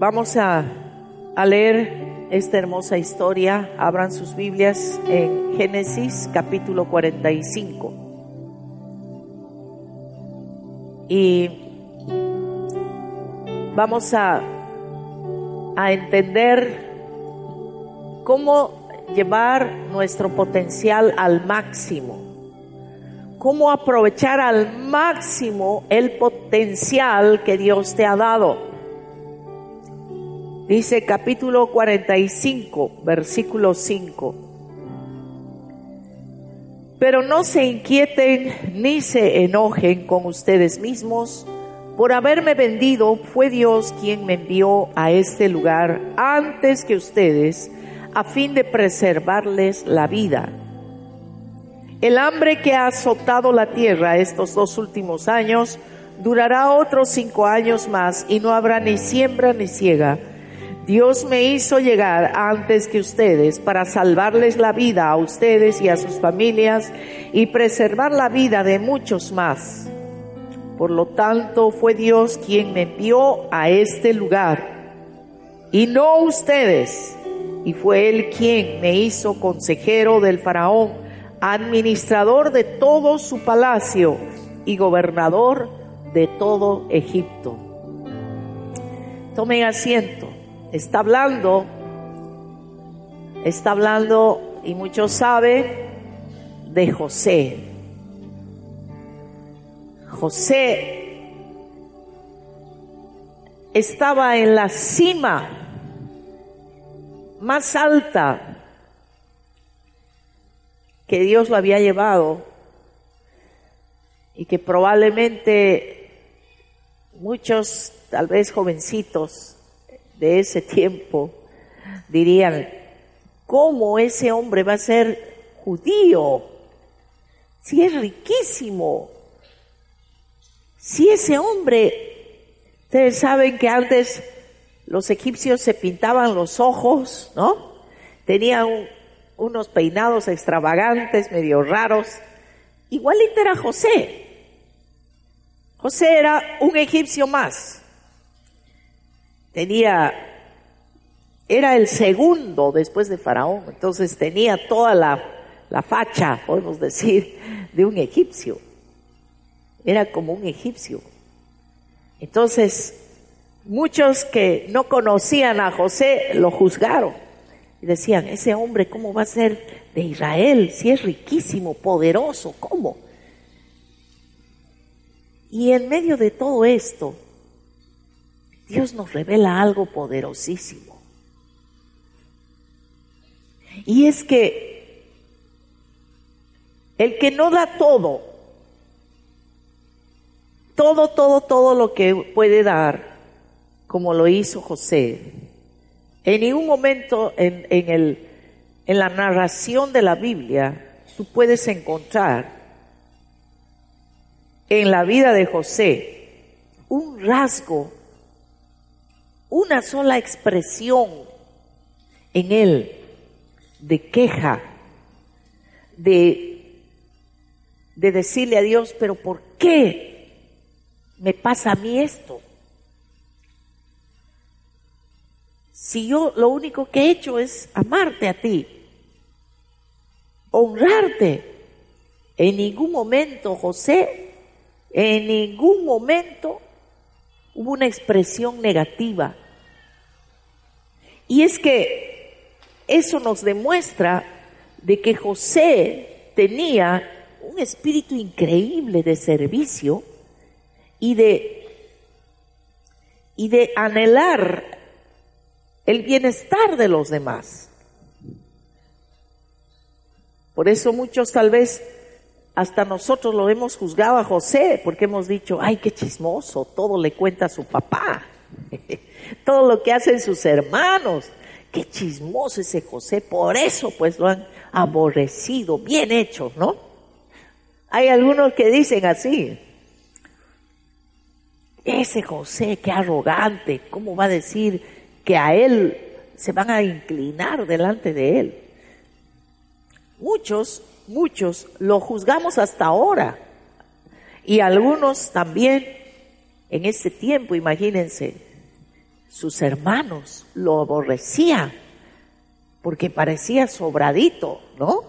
Vamos a, a leer esta hermosa historia. Abran sus Biblias en Génesis capítulo 45. Y vamos a, a entender cómo llevar nuestro potencial al máximo cómo aprovechar al máximo el potencial que Dios te ha dado. Dice capítulo 45, versículo 5. Pero no se inquieten ni se enojen con ustedes mismos. Por haberme vendido fue Dios quien me envió a este lugar antes que ustedes, a fin de preservarles la vida. El hambre que ha azotado la tierra estos dos últimos años durará otros cinco años más y no habrá ni siembra ni ciega. Dios me hizo llegar antes que ustedes para salvarles la vida a ustedes y a sus familias y preservar la vida de muchos más. Por lo tanto, fue Dios quien me envió a este lugar y no ustedes. Y fue Él quien me hizo consejero del faraón administrador de todo su palacio y gobernador de todo Egipto. Tomen asiento. Está hablando, está hablando, y muchos saben, de José. José estaba en la cima más alta que Dios lo había llevado y que probablemente muchos, tal vez jovencitos de ese tiempo, dirían, ¿cómo ese hombre va a ser judío? Si es riquísimo, si ese hombre, ustedes saben que antes los egipcios se pintaban los ojos, ¿no? Tenían un, unos peinados extravagantes, medio raros. Igualito era José. José era un egipcio más. Tenía, era el segundo después de Faraón, entonces tenía toda la, la facha, podemos decir, de un egipcio. Era como un egipcio. Entonces, muchos que no conocían a José lo juzgaron y decían, ese hombre, ¿cómo va a ser de Israel? Si es riquísimo, poderoso, ¿cómo? Y en medio de todo esto, Dios nos revela algo poderosísimo. Y es que el que no da todo, todo, todo, todo lo que puede dar, como lo hizo José, en ningún momento en, el, en la narración de la Biblia tú puedes encontrar en la vida de José un rasgo, una sola expresión en él de queja, de, de decirle a Dios, pero ¿por qué me pasa a mí esto? si yo lo único que he hecho es amarte a ti, honrarte? En ningún momento, José, en ningún momento hubo una expresión negativa. Y es que eso nos demuestra de que José tenía un espíritu increíble de servicio y de, y de anhelar el bienestar de los demás. Por eso muchos tal vez hasta nosotros lo hemos juzgado a José, porque hemos dicho, ay, qué chismoso, todo le cuenta a su papá, todo lo que hacen sus hermanos, qué chismoso ese José, por eso pues lo han aborrecido, bien hecho, ¿no? Hay algunos que dicen así, ese José, qué arrogante, ¿cómo va a decir que a Él se van a inclinar delante de Él. Muchos, muchos lo juzgamos hasta ahora. Y algunos también en ese tiempo, imagínense, sus hermanos lo aborrecían porque parecía sobradito, ¿no?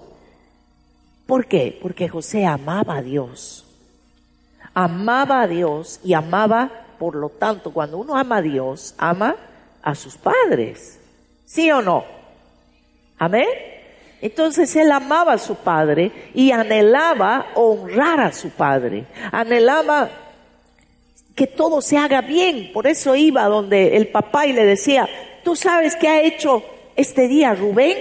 ¿Por qué? Porque José amaba a Dios. Amaba a Dios y amaba, por lo tanto, cuando uno ama a Dios, ama a sus padres. ¿Sí o no? Amén. Entonces él amaba a su padre y anhelaba honrar a su padre. Anhelaba que todo se haga bien. Por eso iba donde el papá y le decía, tú sabes qué ha hecho este día Rubén.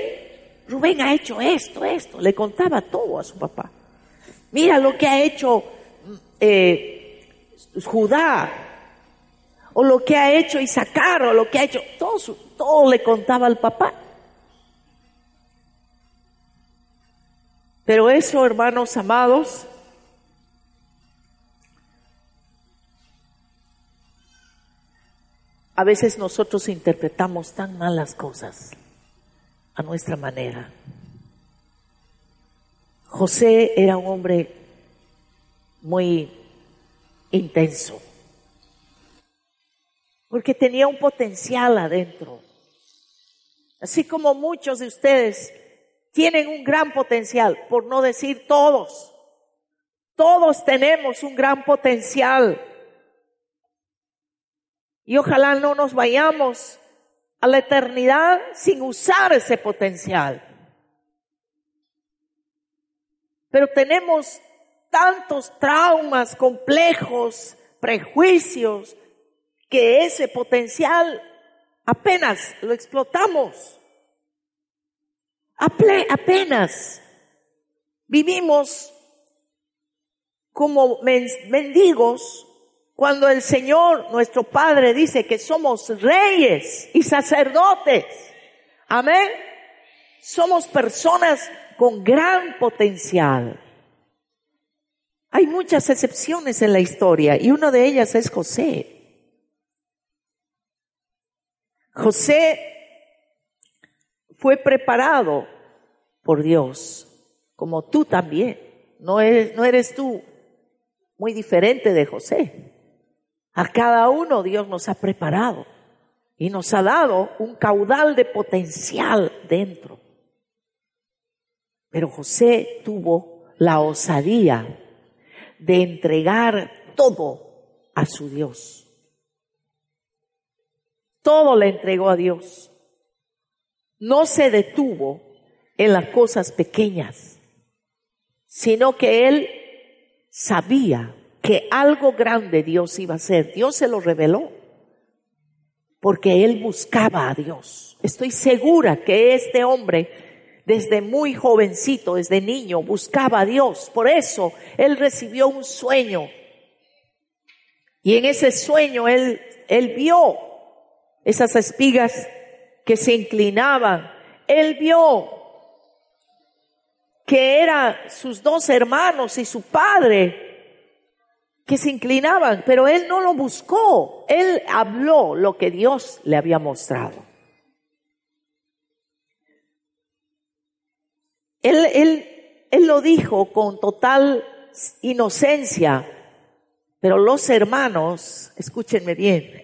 Rubén ha hecho esto, esto. Le contaba todo a su papá. Mira lo que ha hecho eh, Judá. O lo que ha hecho Isaacar. O lo que ha hecho. Todo, todo le contaba al papá. Pero eso, hermanos amados, a veces nosotros interpretamos tan mal las cosas a nuestra manera. José era un hombre muy intenso, porque tenía un potencial adentro. Así como muchos de ustedes tienen un gran potencial, por no decir todos. Todos tenemos un gran potencial. Y ojalá no nos vayamos a la eternidad sin usar ese potencial. Pero tenemos tantos traumas complejos, prejuicios, que ese potencial apenas lo explotamos apenas vivimos como mendigos cuando el Señor, nuestro Padre, dice que somos reyes y sacerdotes. Amén. Somos personas con gran potencial. Hay muchas excepciones en la historia y una de ellas es José. José fue preparado por Dios, como tú también. No eres, no eres tú muy diferente de José. A cada uno Dios nos ha preparado y nos ha dado un caudal de potencial dentro. Pero José tuvo la osadía de entregar todo a su Dios. Todo le entregó a Dios no se detuvo en las cosas pequeñas, sino que él sabía que algo grande Dios iba a hacer. Dios se lo reveló porque él buscaba a Dios. Estoy segura que este hombre desde muy jovencito, desde niño, buscaba a Dios. Por eso él recibió un sueño. Y en ese sueño él, él vio esas espigas que se inclinaban. Él vio que eran sus dos hermanos y su padre que se inclinaban, pero él no lo buscó. Él habló lo que Dios le había mostrado. Él, él, él lo dijo con total inocencia, pero los hermanos, escúchenme bien,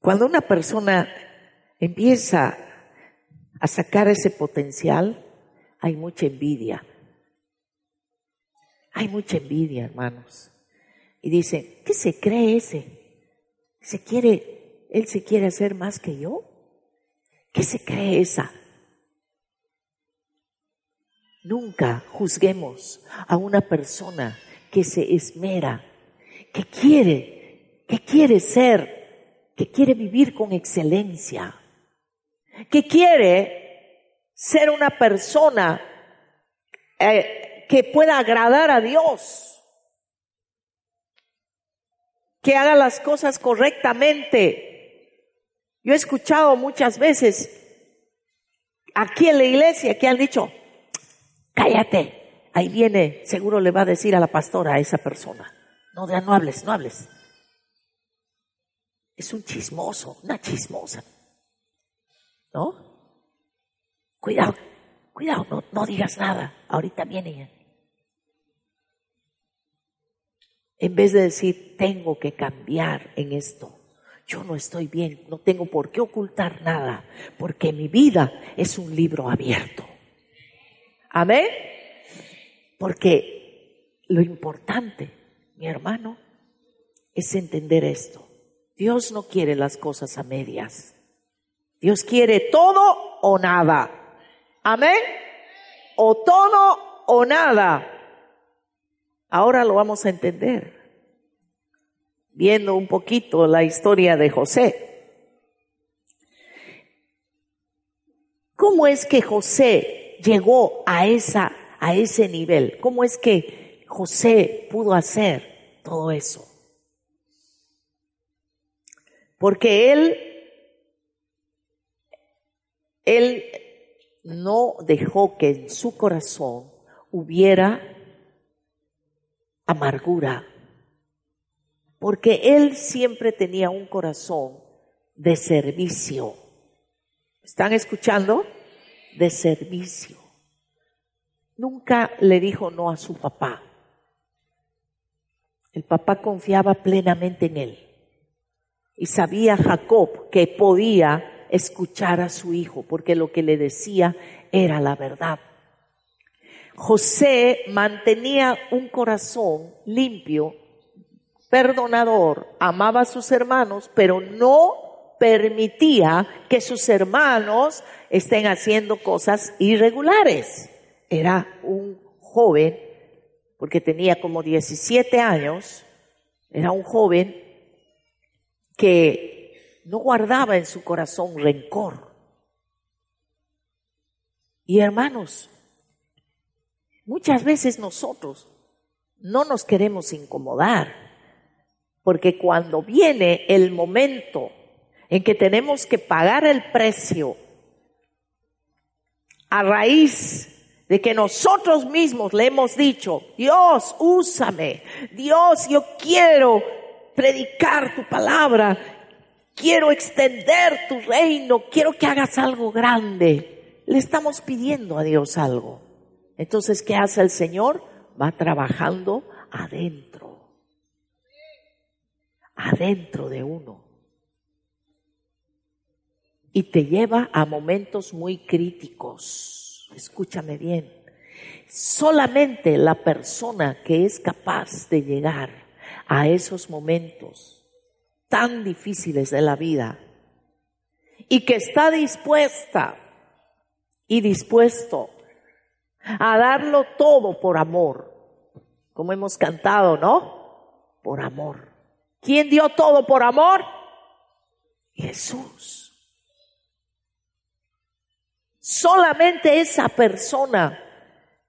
cuando una persona empieza a sacar ese potencial, hay mucha envidia. Hay mucha envidia, hermanos. Y dicen, ¿qué se cree ese? ¿Se quiere, él se quiere hacer más que yo? ¿Qué se cree esa? Nunca juzguemos a una persona que se esmera, que quiere, que quiere ser que quiere vivir con excelencia, que quiere ser una persona eh, que pueda agradar a Dios, que haga las cosas correctamente. Yo he escuchado muchas veces aquí en la iglesia que han dicho, cállate, ahí viene, seguro le va a decir a la pastora a esa persona, no, no hables, no hables es un chismoso, una chismosa. ¿No? Cuidado, cuidado, no, digas nada. Ahorita viene En vez de decir, tengo que cambiar en esto. yo no estoy bien, no tengo por qué ocultar nada, porque mi vida es un libro abierto. Amén. Porque lo importante, mi hermano, es entender esto. Dios no quiere las cosas a medias. Dios quiere todo o nada. Amén. O todo o nada. Ahora lo vamos a entender. Viendo un poquito la historia de José. ¿Cómo es que José llegó a esa a ese nivel? ¿Cómo es que José pudo hacer todo eso? Porque él, él no dejó que en su corazón hubiera amargura, porque él siempre tenía un corazón de servicio. ¿Están escuchando? De servicio. Nunca le dijo no a su papá. El papá confiaba plenamente en él. Y sabía Jacob que podía escuchar a su hijo porque lo que le decía era la verdad. José mantenía un corazón limpio, perdonador, amaba a sus hermanos, pero no permitía que sus hermanos estén haciendo cosas irregulares. Era un joven, porque tenía como 17 años, era un joven que no guardaba en su corazón rencor. Y hermanos, muchas veces nosotros no nos queremos incomodar, porque cuando viene el momento en que tenemos que pagar el precio a raíz de que nosotros mismos le hemos dicho, Dios, úsame, Dios, yo quiero predicar tu palabra, quiero extender tu reino, quiero que hagas algo grande. Le estamos pidiendo a Dios algo. Entonces, ¿qué hace el Señor? Va trabajando adentro, adentro de uno. Y te lleva a momentos muy críticos. Escúchame bien. Solamente la persona que es capaz de llegar a esos momentos tan difíciles de la vida y que está dispuesta y dispuesto a darlo todo por amor, como hemos cantado, ¿no? Por amor. ¿Quién dio todo por amor? Jesús. Solamente esa persona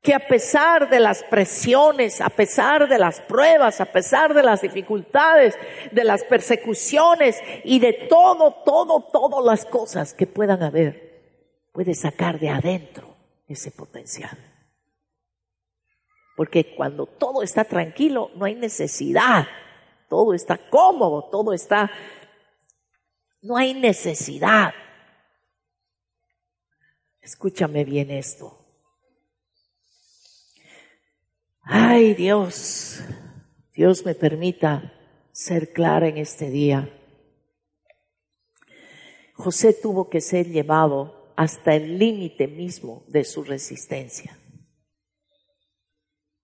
que a pesar de las presiones, a pesar de las pruebas, a pesar de las dificultades, de las persecuciones y de todo, todo, todas las cosas que puedan haber, puede sacar de adentro ese potencial. Porque cuando todo está tranquilo, no hay necesidad, todo está cómodo, todo está, no hay necesidad. Escúchame bien esto. Ay Dios, Dios me permita ser clara en este día. José tuvo que ser llevado hasta el límite mismo de su resistencia.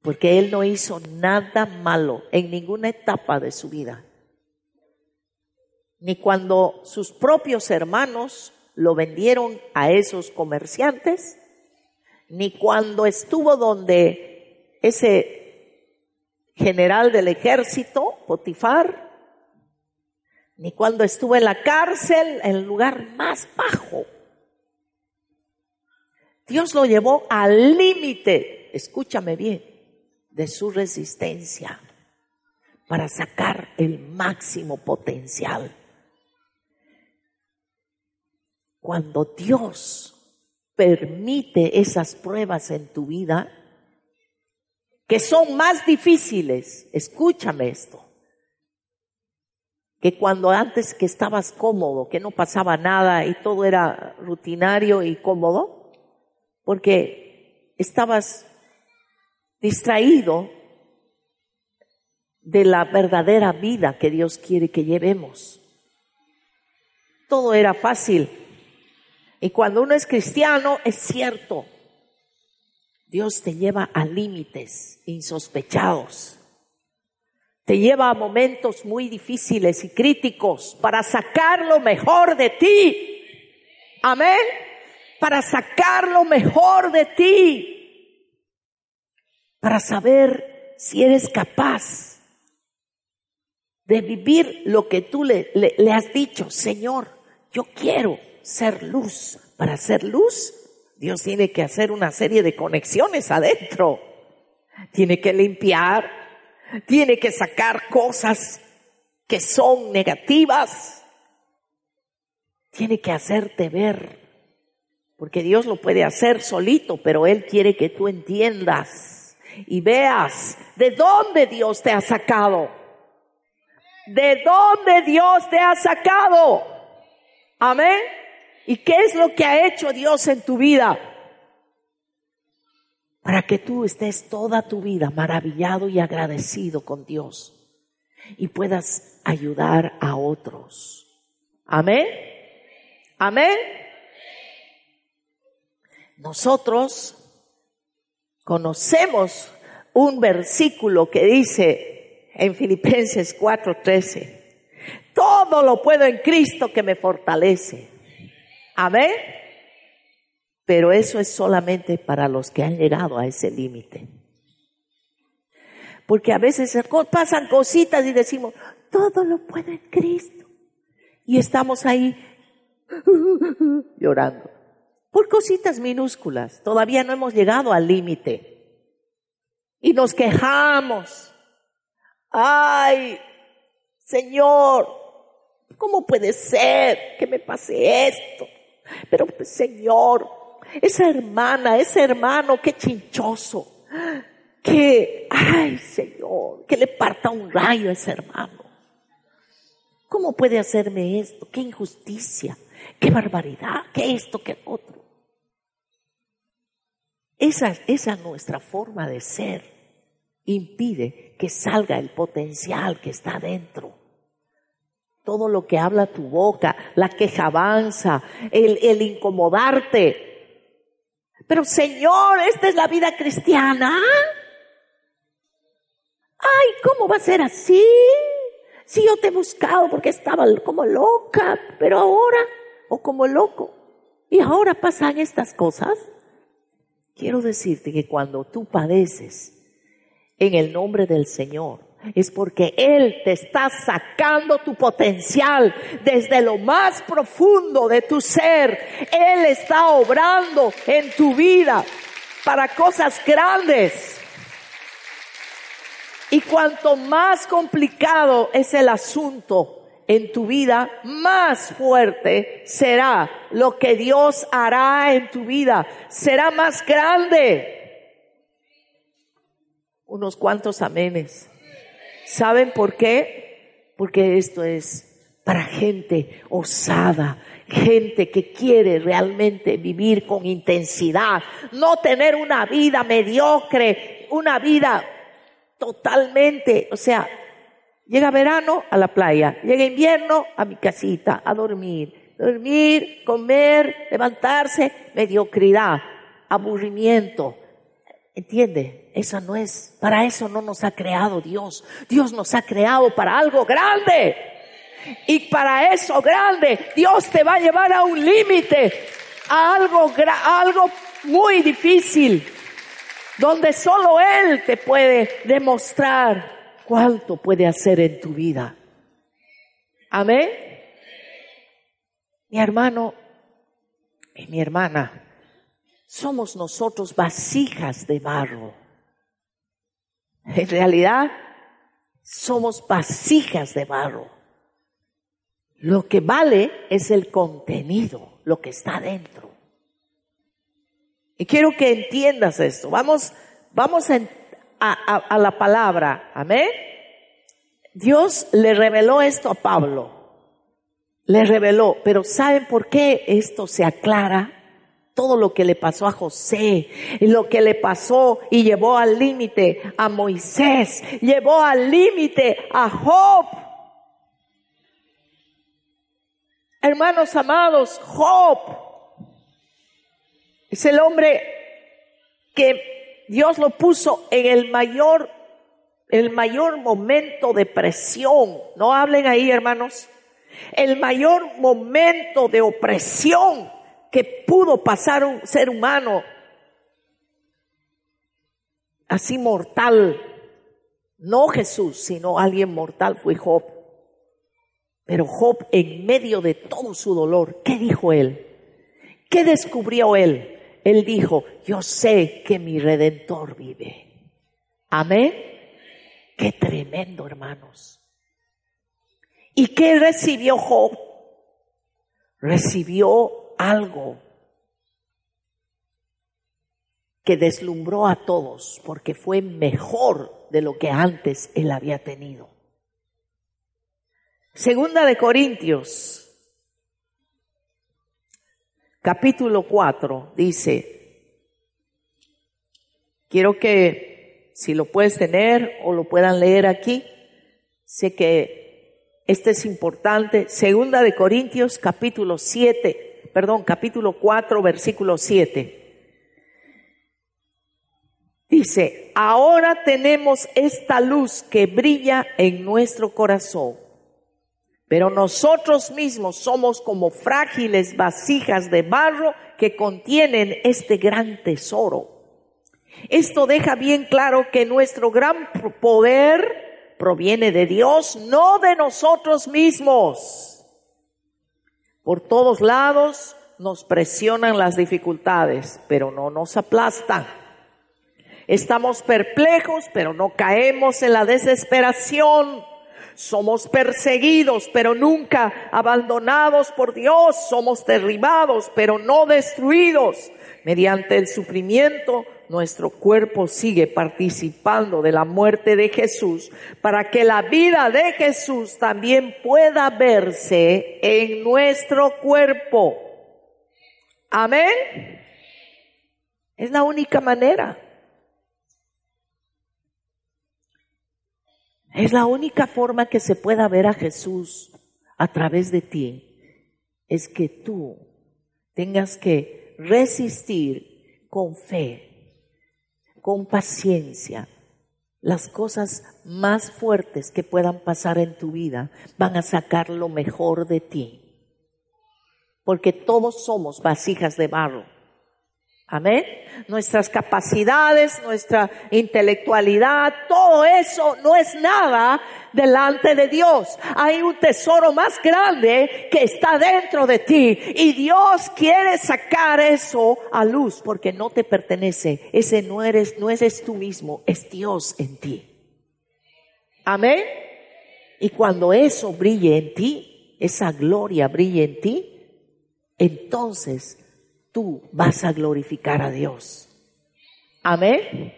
Porque él no hizo nada malo en ninguna etapa de su vida. Ni cuando sus propios hermanos lo vendieron a esos comerciantes, ni cuando estuvo donde ese general del ejército, Potifar, ni cuando estuvo en la cárcel, en el lugar más bajo. Dios lo llevó al límite, escúchame bien, de su resistencia para sacar el máximo potencial. Cuando Dios permite esas pruebas en tu vida, que son más difíciles, escúchame esto, que cuando antes que estabas cómodo, que no pasaba nada y todo era rutinario y cómodo, porque estabas distraído de la verdadera vida que Dios quiere que llevemos. todo era fácil. Y cuando uno es cristiano, es cierto, Dios te lleva a límites insospechados. Te lleva a momentos muy difíciles y críticos para sacar lo mejor de ti. Amén. Para sacar lo mejor de ti. Para saber si eres capaz de vivir lo que tú le, has dicho. Señor, yo quiero ser luz. Para ser luz, Dios tiene que hacer una serie de conexiones adentro. Tiene que limpiar, tiene que sacar cosas que son negativas. Tiene que hacerte ver. Porque Dios lo puede hacer solito, pero Él quiere que tú entiendas y veas de dónde Dios te ha sacado. De dónde Dios te ha sacado. Amén. ¿Y qué es lo que ha hecho Dios en tu vida? Para que tú estés toda tu vida maravillado y agradecido con Dios y puedas ayudar a otros. Amén. Amén. Nosotros conocemos un versículo que dice en Filipenses 4:13, todo lo puedo en Cristo que me fortalece. Amén. Pero eso es solamente para los que han llegado a ese límite. Porque a veces pasan cositas y decimos, todo lo puede en Cristo. Y estamos ahí llorando. Por cositas minúsculas. Todavía no hemos llegado al límite. Y nos quejamos. Ay, Señor, ¿cómo puede ser que me pase esto? Pero Señor, esa hermana, ese hermano, qué chinchoso, que, ay Señor, que le parta un rayo a ese hermano. ¿Cómo puede hacerme esto? Qué injusticia, qué barbaridad, qué esto, qué otro. Esa, esa nuestra forma de ser impide que salga el potencial que está dentro todo lo que habla tu boca, la quejabanza, el, el incomodarte. Pero Señor, esta es la vida cristiana. Ay, ¿cómo va a ser así? Si yo te he buscado porque estaba como loca, pero ahora, o como loco, y ahora pasan estas cosas. Quiero decirte que cuando tú padeces en el nombre del Señor, es porque Él te está sacando tu potencial desde lo más profundo de tu ser. Él está obrando en tu vida para cosas grandes. Y cuanto más complicado es el asunto en tu vida, más fuerte será lo que Dios hará en tu vida. Será más grande. Unos cuantos amenes. ¿Saben por qué? Porque esto es para gente osada, gente que quiere realmente vivir con intensidad, no tener una vida mediocre, una vida totalmente, o sea, llega verano a la playa, llega invierno a mi casita, a dormir, dormir, comer, levantarse, mediocridad, aburrimiento, ¿entiende? Esa no es, para eso no nos ha creado Dios. Dios nos ha creado para algo grande. Y para eso grande, Dios te va a llevar a un límite, a algo, a algo muy difícil, donde solo Él te puede demostrar cuánto puede hacer en tu vida. Amén. Mi hermano y mi hermana, somos nosotros vasijas de barro. En realidad, somos vasijas de barro. Lo que vale es el contenido, lo que está dentro. Y quiero que entiendas esto. Vamos, vamos a, la palabra. Amén. Dios le reveló esto a Pablo. Le reveló. Pero ¿saben por qué esto se aclara? Todo lo que le pasó a José, lo que le pasó y llevó al límite a Moisés, llevó al límite a Job. Hermanos amados, Job es el hombre que Dios lo puso en el mayor, el mayor momento de presión. No hablen ahí, hermanos. El mayor momento de opresión que pudo pasar un ser humano así mortal. No Jesús, sino alguien mortal fue Job. Pero Job, en medio de todo su dolor, ¿qué dijo él? ¿Qué descubrió él? Él dijo, yo sé que mi redentor vive. Amén. Qué tremendo, hermanos. ¿Y qué recibió Job? Recibió algo que deslumbró a todos porque fue mejor de lo que antes él había tenido. Segunda de Corintios, capítulo 4, dice, quiero que si lo puedes tener o lo puedan leer aquí, sé que este es importante. Segunda de Corintios, capítulo 7, perdón, capítulo 4, versículo 7. Dice, ahora tenemos esta luz que brilla en nuestro corazón pero nosotros mismos somos como frágiles vasijas de barro que contienen este gran tesoro. Esto deja bien claro que nuestro gran poder proviene de Dios, no de nosotros mismos. Por todos lados nos presionan las dificultades, pero no nos aplastan. Estamos perplejos, pero no caemos en la desesperación. Somos perseguidos, pero nunca abandonados por Dios. Somos derribados, pero no destruidos. Mediante el sufrimiento, nuestro cuerpo sigue participando de la muerte de Jesús para que la vida de Jesús también pueda verse en nuestro cuerpo. Amén. Es la única manera. Es la única forma que se pueda ver a Jesús a través de ti. Es que tú tengas que resistir con fe, con paciencia. Las cosas más fuertes que puedan pasar en tu vida van a sacar lo mejor de ti. Porque todos somos vasijas de barro Amén. Nuestras capacidades, nuestra intelectualidad, todo eso no es nada delante de Dios. Hay un tesoro más grande que está dentro de ti y Dios quiere sacar eso a luz porque no te pertenece. Ese no eres, no eres tú mismo, es Dios en ti. Amén. Y cuando eso brille en ti, esa gloria brille en ti, entonces tú vas a glorificar a Dios. Amén.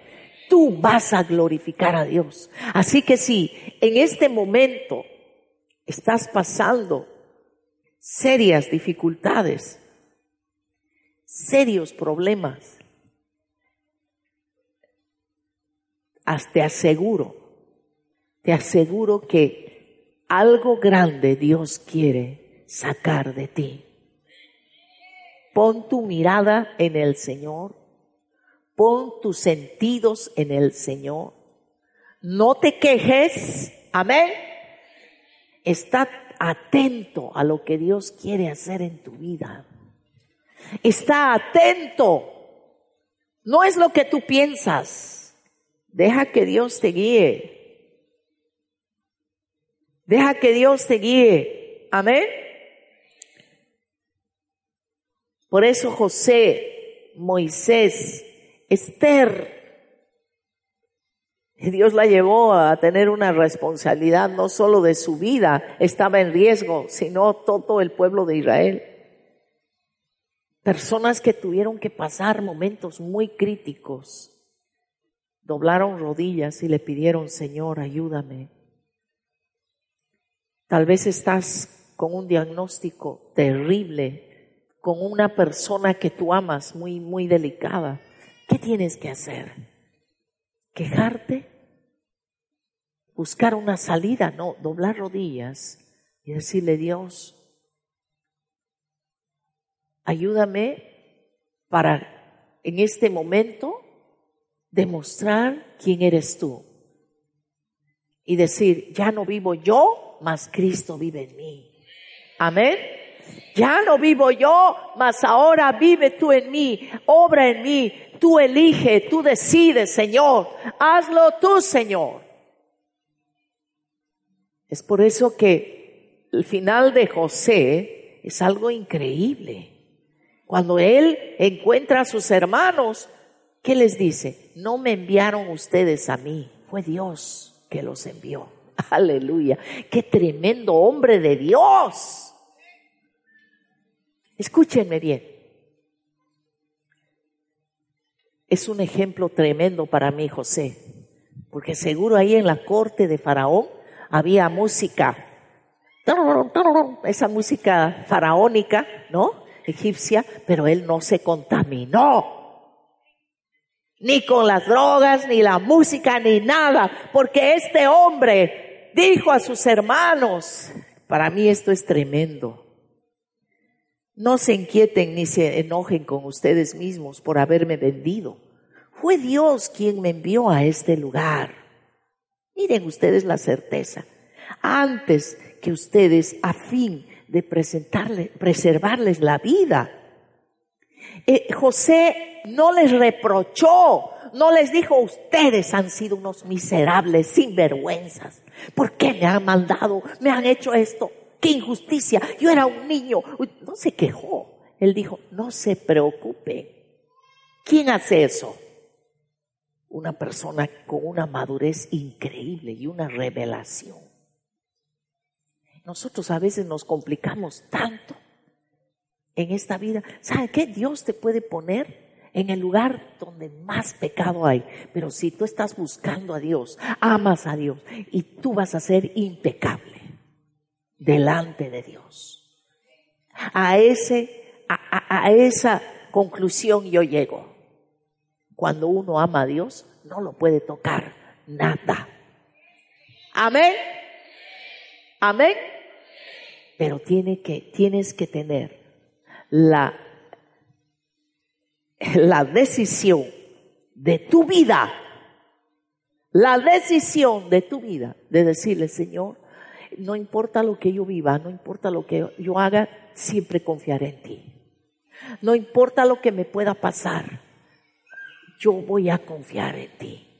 Tú vas a glorificar a Dios. Así que si en este momento estás pasando serias dificultades, serios problemas, te aseguro, te aseguro que algo grande Dios quiere sacar de ti. Pon tu mirada en el Señor. Pon tus sentidos en el Señor. No te quejes. Amén. Está atento a lo que Dios quiere hacer en tu vida. Está atento. No es lo que tú piensas. Deja que Dios te guíe. Deja que Dios te guíe. Amén. Por eso José, Moisés, Esther, Dios la llevó a tener una responsabilidad no solo de su vida, estaba en riesgo, sino todo el pueblo de Israel. Personas que tuvieron que pasar momentos muy críticos, doblaron rodillas y le pidieron, Señor, ayúdame. Tal vez estás con un diagnóstico terrible con una persona que tú amas muy, muy delicada, ¿qué tienes que hacer? ¿Quejarte? ¿Buscar una salida? No, doblar rodillas y decirle, Dios, ayúdame para en este momento demostrar quién eres tú y decir, ya no vivo yo, mas Cristo vive en mí. Amén. Ya no vivo yo, mas ahora vive tú en mí, obra en mí, tú elige, tú decides, Señor. Hazlo tú, Señor. Es por eso que el final de José es algo increíble. Cuando él encuentra a sus hermanos, ¿qué les dice? No me enviaron ustedes a mí, fue Dios que los envió. Aleluya. Qué tremendo hombre de Dios. Escúchenme bien. Es un ejemplo tremendo para mí, José, porque seguro ahí en la corte de Faraón había música, esa música faraónica, ¿no? Egipcia, pero él no se contaminó ni con las drogas, ni la música, ni nada, porque este hombre dijo a sus hermanos, para mí esto es tremendo, no se inquieten ni se enojen con ustedes mismos por haberme vendido. Fue Dios quien me envió a este lugar. Miren ustedes la certeza. Antes que ustedes, a fin de presentarle, preservarles la vida, eh, José no les reprochó, no les dijo, ustedes han sido unos miserables, sinvergüenzas. ¿Por qué me han mandado? ¿Me han hecho esto? ¡Qué injusticia! Yo era un niño. No se quejó. Él dijo, no se preocupe. ¿Quién hace eso? Una persona con una madurez increíble y una revelación. Nosotros a veces nos complicamos tanto en esta vida. ¿Sabe qué? Dios te puede poner en el lugar donde más pecado hay. Pero si tú estás buscando a Dios, amas a Dios y tú vas a ser impecable delante de Dios. A ese, a, esa conclusión yo llego. Cuando uno ama a Dios, no lo puede tocar nada. Amén. Amén. Pero tiene que, tienes que tener la, la decisión de tu vida, la decisión de tu vida de decirle, Señor, no importa lo que yo viva, no importa lo que yo haga, siempre confiaré en ti. No importa lo que me pueda pasar, yo voy a confiar en ti.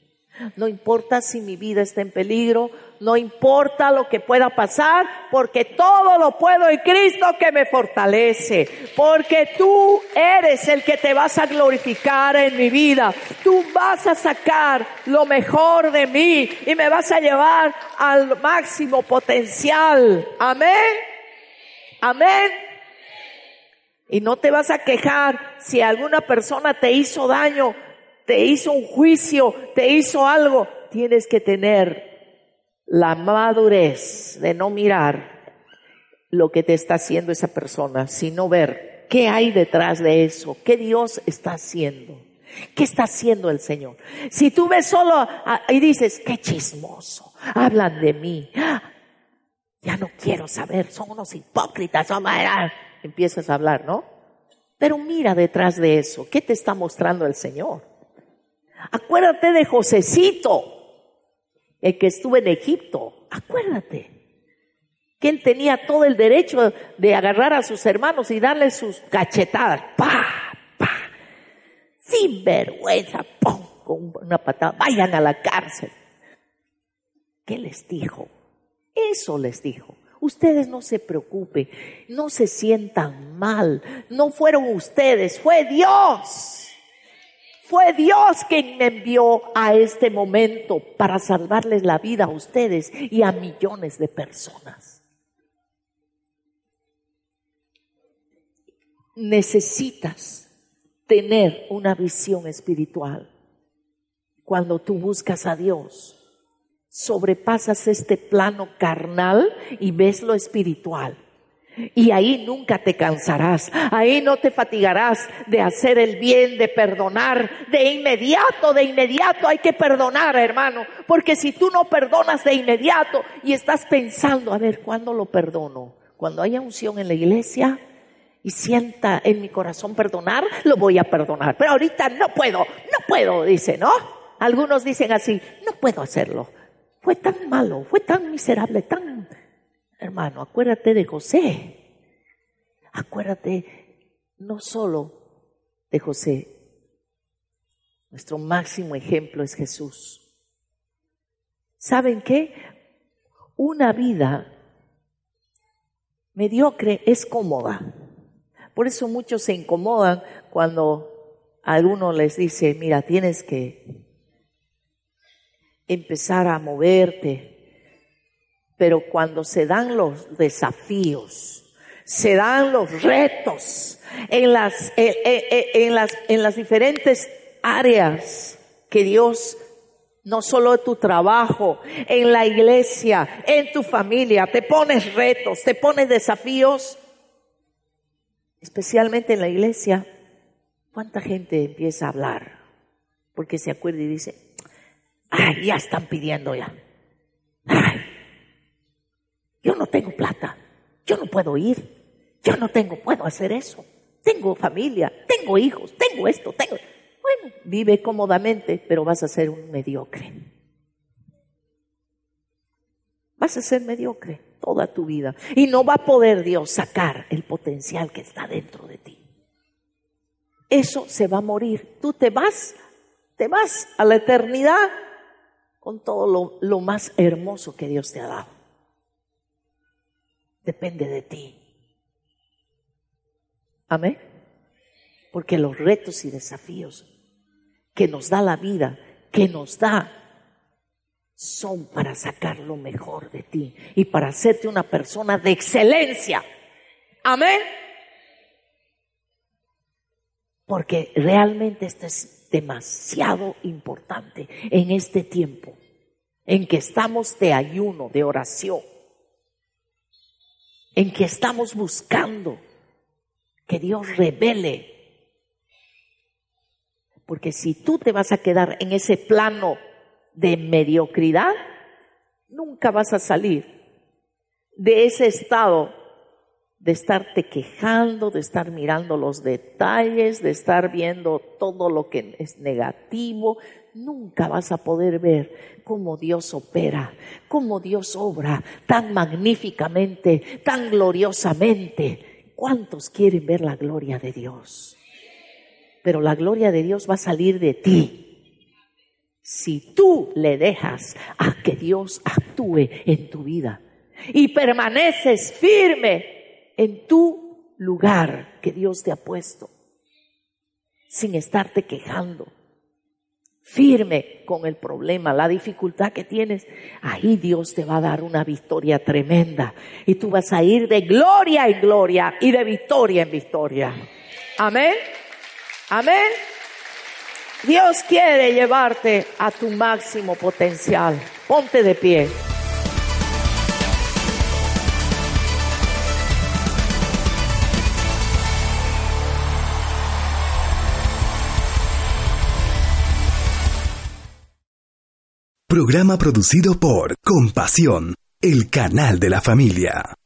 No importa si mi vida está en peligro, no importa lo que pueda pasar, porque todo lo puedo en Cristo que me fortalece, porque tú eres el que te vas a glorificar en mi vida, tú vas a sacar lo mejor de mí y me vas a llevar al máximo potencial. Amén. Amén. Y no te vas a quejar si alguna persona te hizo daño te hizo un juicio, te hizo algo, tienes que tener la madurez de no mirar lo que te está haciendo esa persona, sino ver qué hay detrás de eso, qué Dios está haciendo. ¿Qué está haciendo el Señor? Si tú ves solo y dices, qué chismoso, hablan de mí, ya no quiero saber, son unos hipócritas, empiezas a hablar, ¿no? Pero mira detrás de eso, ¿qué te está mostrando el Señor? Acuérdate de Josecito, el que estuvo en Egipto. Acuérdate. Él tenía todo el derecho de agarrar a sus hermanos y darles sus cachetadas. ¡Pa! ¡Pa! Sin vergüenza. ¡Pum! Con una patada. Vayan a la cárcel. ¿Qué les dijo? Eso les dijo. Ustedes no se preocupen, no se sientan mal, no fueron ustedes, fue Dios. Fue Dios quien me envió a este momento para salvarles la vida a ustedes y a millones de personas. Necesitas tener una visión espiritual. Cuando tú buscas a Dios, sobrepasas este plano carnal y ves lo espiritual. Y ahí nunca te cansarás, ahí no te fatigarás de hacer el bien, de perdonar, de inmediato, de inmediato hay que perdonar, hermano, porque si tú no perdonas de inmediato y estás pensando, a ver, ¿cuándo lo perdono? Cuando haya unción en la iglesia, y sienta en mi corazón perdonar, lo voy a perdonar. Pero ahorita no puedo, no puedo, dice, ¿no? Algunos dicen así, no puedo hacerlo. Fue tan malo, fue tan miserable, tan... Hermano, acuérdate de José. Acuérdate no solo de José. Nuestro máximo ejemplo es Jesús. ¿Saben qué? Una vida mediocre es cómoda. Por eso muchos se incomodan cuando alguno les dice, mira, tienes que empezar a moverte. Pero cuando se dan los desafíos, se dan los retos en las, eh, eh, eh, en las, en las diferentes áreas que Dios no solo en tu trabajo, en la iglesia, en tu familia, te pones retos, te pones desafíos, especialmente en la iglesia, ¿cuánta gente empieza a hablar? Porque se acuerda y dice, ay, ya están pidiendo ya. Ay, yo no tengo plata, yo no puedo ir, yo no tengo, puedo hacer eso. Tengo familia, tengo hijos, tengo esto, tengo... Bueno, vive cómodamente, pero vas a ser un mediocre. Vas a ser mediocre toda tu vida. Y no va a poder Dios sacar el potencial que está dentro de ti. Eso se va a morir. Tú te vas, te vas a la eternidad con todo lo, lo más hermoso que Dios te ha dado. Depende de ti. Amén. Porque los retos y desafíos que nos da la vida, que nos da, son para sacar lo mejor de ti y para hacerte una persona de excelencia. Amén. Porque realmente esto es demasiado importante en este tiempo en que estamos de ayuno, de oración, en que estamos buscando que Dios revele porque si tú te vas a quedar en ese plano de mediocridad, nunca vas a salir de ese estado de estarte quejando, de estar mirando los detalles, de estar viendo todo lo que es negativo. Nunca vas a poder ver cómo Dios opera, cómo Dios obra tan magníficamente, tan gloriosamente. ¿Cuántos quieren ver la gloria de Dios? pero la gloria de Dios va a salir de ti. Si tú le dejas a que Dios actúe en tu vida y permaneces firme en tu lugar que Dios te ha puesto, sin estarte quejando, firme con el problema, la dificultad que tienes, ahí Dios te va a dar una victoria tremenda y tú vas a ir de gloria en gloria y de victoria en victoria. Amén. Amén. Dios quiere llevarte a tu máximo potencial. Ponte de pie. Programa producido por Compasión, el canal de la familia.